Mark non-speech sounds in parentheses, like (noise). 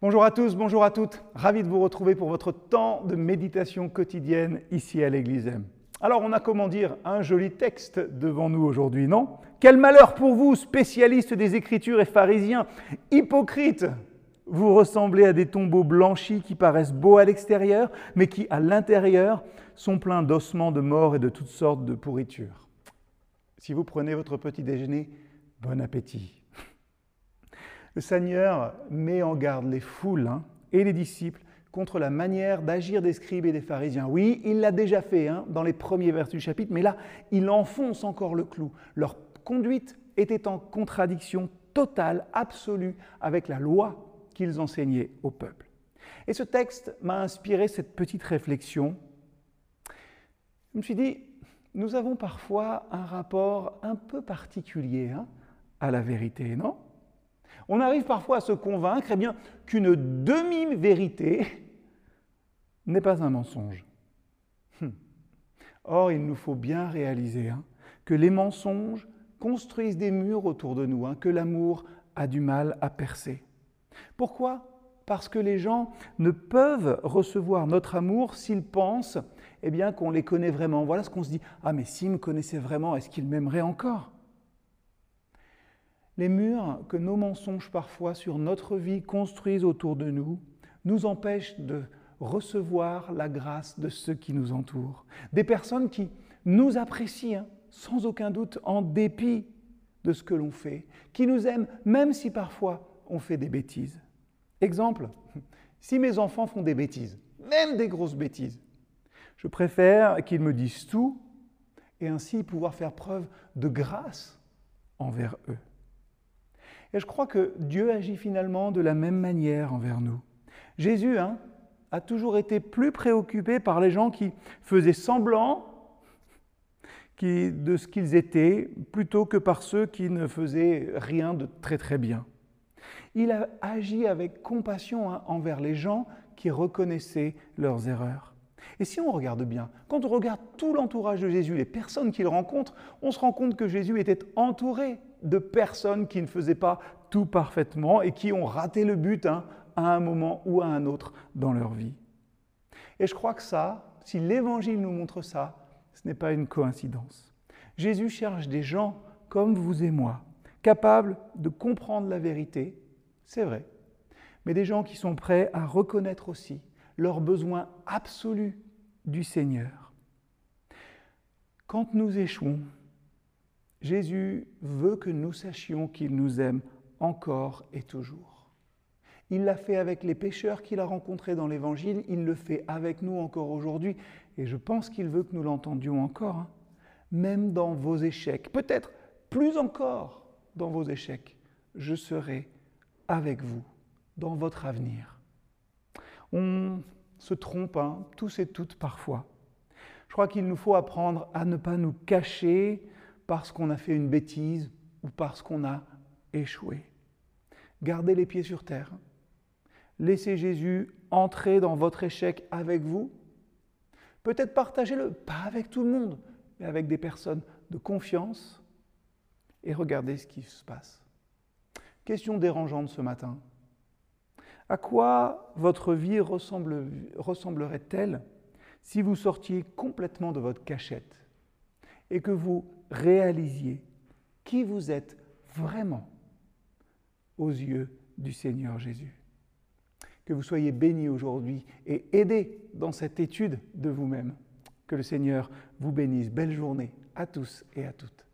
Bonjour à tous, bonjour à toutes. Ravi de vous retrouver pour votre temps de méditation quotidienne ici à l'Église. Alors, on a comment dire un joli texte devant nous aujourd'hui, non? Quel malheur pour vous, spécialistes des Écritures et pharisiens, hypocrites Vous ressemblez à des tombeaux blanchis qui paraissent beaux à l'extérieur, mais qui, à l'intérieur, sont pleins d'ossements de mort et de toutes sortes de pourritures. Si vous prenez votre petit déjeuner, bon appétit. Le Seigneur met en garde les foules hein, et les disciples contre la manière d'agir des scribes et des pharisiens. Oui, il l'a déjà fait hein, dans les premiers versets du chapitre, mais là, il enfonce encore le clou. Leur conduite était en contradiction totale, absolue, avec la loi qu'ils enseignaient au peuple. Et ce texte m'a inspiré cette petite réflexion. Je me suis dit, nous avons parfois un rapport un peu particulier hein, à la vérité, non? On arrive parfois à se convaincre eh qu'une demi-vérité n'est pas un mensonge. Hum. Or, il nous faut bien réaliser hein, que les mensonges construisent des murs autour de nous, hein, que l'amour a du mal à percer. Pourquoi? Parce que les gens ne peuvent recevoir notre amour s'ils pensent eh bien, qu'on les connaît vraiment. Voilà ce qu'on se dit. Ah, mais s'ils me connaissaient vraiment, est-ce qu'ils m'aimeraient encore? Les murs que nos mensonges parfois sur notre vie construisent autour de nous nous empêchent de recevoir la grâce de ceux qui nous entourent. Des personnes qui nous apprécient, hein, sans aucun doute, en dépit de ce que l'on fait, qui nous aiment même si parfois on fait des bêtises. Exemple, (laughs) si mes enfants font des bêtises, même des grosses bêtises, je préfère qu'ils me disent tout et ainsi pouvoir faire preuve de grâce envers eux. Et je crois que Dieu agit finalement de la même manière envers nous. Jésus hein, a toujours été plus préoccupé par les gens qui faisaient semblant de ce qu'ils étaient, plutôt que par ceux qui ne faisaient rien de très très bien. Il a agi avec compassion hein, envers les gens qui reconnaissaient leurs erreurs. Et si on regarde bien, quand on regarde tout l'entourage de Jésus, les personnes qu'il rencontre, on se rend compte que Jésus était entouré de personnes qui ne faisaient pas tout parfaitement et qui ont raté le but hein, à un moment ou à un autre dans leur vie. Et je crois que ça, si l'Évangile nous montre ça, ce n'est pas une coïncidence. Jésus cherche des gens comme vous et moi, capables de comprendre la vérité, c'est vrai, mais des gens qui sont prêts à reconnaître aussi leur besoin absolu du Seigneur. Quand nous échouons, Jésus veut que nous sachions qu'il nous aime encore et toujours. Il l'a fait avec les pécheurs qu'il a rencontrés dans l'Évangile, il le fait avec nous encore aujourd'hui, et je pense qu'il veut que nous l'entendions encore, hein. même dans vos échecs, peut-être plus encore dans vos échecs, je serai avec vous dans votre avenir. On se trompe, hein, tous et toutes parfois. Je crois qu'il nous faut apprendre à ne pas nous cacher parce qu'on a fait une bêtise ou parce qu'on a échoué. Gardez les pieds sur terre. Laissez Jésus entrer dans votre échec avec vous. Peut-être partagez-le, pas avec tout le monde, mais avec des personnes de confiance. Et regardez ce qui se passe. Question dérangeante ce matin. À quoi votre vie ressemblerait-elle si vous sortiez complètement de votre cachette et que vous réalisiez qui vous êtes vraiment aux yeux du Seigneur Jésus? Que vous soyez bénis aujourd'hui et aidés dans cette étude de vous-même. Que le Seigneur vous bénisse. Belle journée à tous et à toutes.